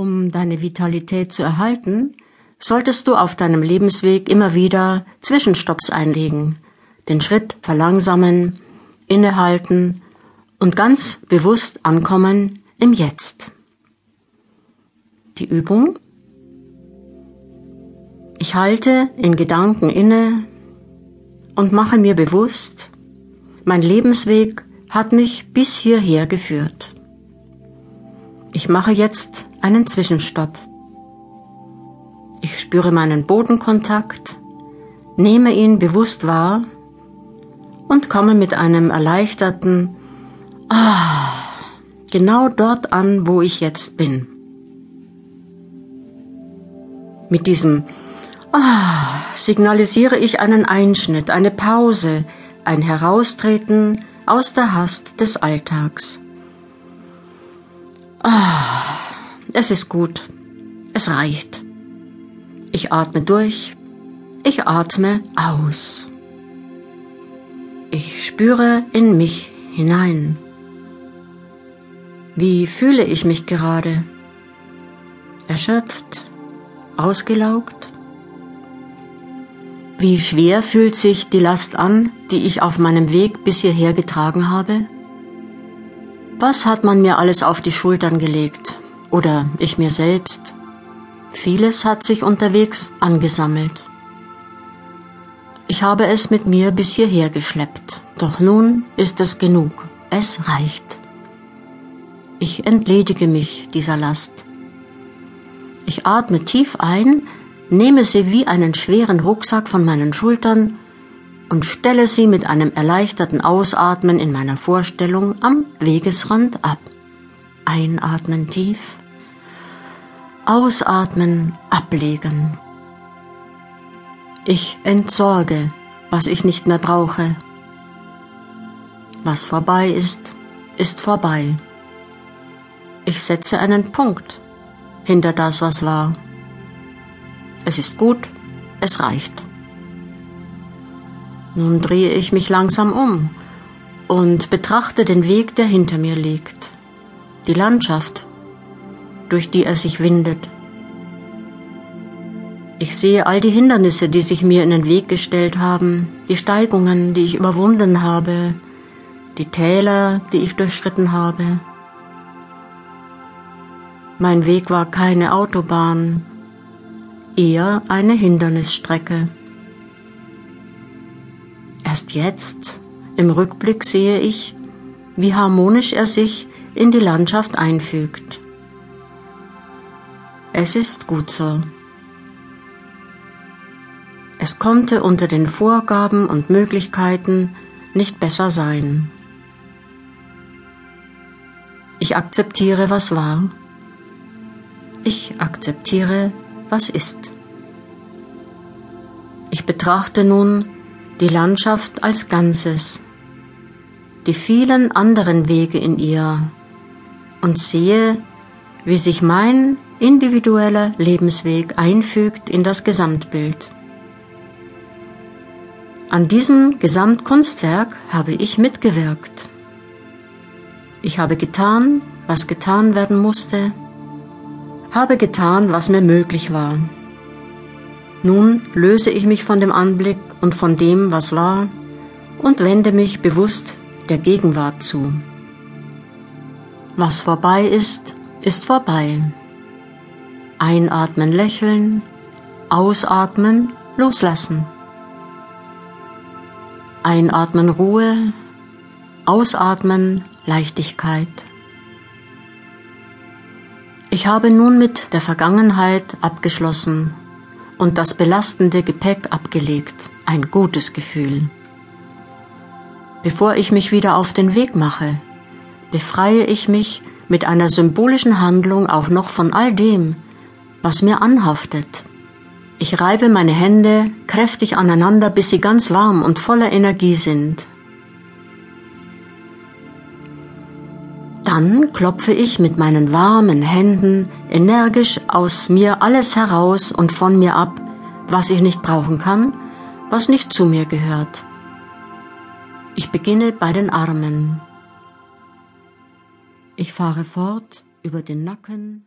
Um deine Vitalität zu erhalten, solltest du auf deinem Lebensweg immer wieder Zwischenstopps einlegen, den Schritt verlangsamen, innehalten und ganz bewusst ankommen im Jetzt. Die Übung. Ich halte in Gedanken inne und mache mir bewusst, mein Lebensweg hat mich bis hierher geführt. Ich mache jetzt einen Zwischenstopp. Ich spüre meinen Bodenkontakt, nehme ihn bewusst wahr und komme mit einem erleichterten Ah genau dort an, wo ich jetzt bin. Mit diesem Ah signalisiere ich einen Einschnitt, eine Pause, ein Heraustreten aus der Hast des Alltags. Ah, es ist gut. Es reicht. Ich atme durch. Ich atme aus. Ich spüre in mich hinein. Wie fühle ich mich gerade? Erschöpft? Ausgelaugt? Wie schwer fühlt sich die Last an, die ich auf meinem Weg bis hierher getragen habe? Was hat man mir alles auf die Schultern gelegt? Oder ich mir selbst? Vieles hat sich unterwegs angesammelt. Ich habe es mit mir bis hierher geschleppt, doch nun ist es genug. Es reicht. Ich entledige mich dieser Last. Ich atme tief ein, nehme sie wie einen schweren Rucksack von meinen Schultern und stelle sie mit einem erleichterten Ausatmen in meiner Vorstellung am Wegesrand ab. Einatmen tief, ausatmen, ablegen. Ich entsorge, was ich nicht mehr brauche. Was vorbei ist, ist vorbei. Ich setze einen Punkt hinter das, was war. Es ist gut, es reicht. Nun drehe ich mich langsam um und betrachte den Weg, der hinter mir liegt, die Landschaft, durch die er sich windet. Ich sehe all die Hindernisse, die sich mir in den Weg gestellt haben, die Steigungen, die ich überwunden habe, die Täler, die ich durchschritten habe. Mein Weg war keine Autobahn, eher eine Hindernisstrecke. Erst jetzt, im Rückblick, sehe ich, wie harmonisch er sich in die Landschaft einfügt. Es ist gut so. Es konnte unter den Vorgaben und Möglichkeiten nicht besser sein. Ich akzeptiere, was war. Ich akzeptiere, was ist. Ich betrachte nun die Landschaft als Ganzes, die vielen anderen Wege in ihr und sehe, wie sich mein individueller Lebensweg einfügt in das Gesamtbild. An diesem Gesamtkunstwerk habe ich mitgewirkt. Ich habe getan, was getan werden musste, habe getan, was mir möglich war. Nun löse ich mich von dem Anblick und von dem, was war, und wende mich bewusst der Gegenwart zu. Was vorbei ist, ist vorbei. Einatmen, lächeln, ausatmen, loslassen. Einatmen Ruhe, ausatmen Leichtigkeit. Ich habe nun mit der Vergangenheit abgeschlossen und das belastende Gepäck abgelegt. Ein gutes Gefühl. Bevor ich mich wieder auf den Weg mache, befreie ich mich mit einer symbolischen Handlung auch noch von all dem, was mir anhaftet. Ich reibe meine Hände kräftig aneinander, bis sie ganz warm und voller Energie sind. Dann klopfe ich mit meinen warmen Händen energisch aus mir alles heraus und von mir ab, was ich nicht brauchen kann, was nicht zu mir gehört. Ich beginne bei den Armen. Ich fahre fort über den Nacken,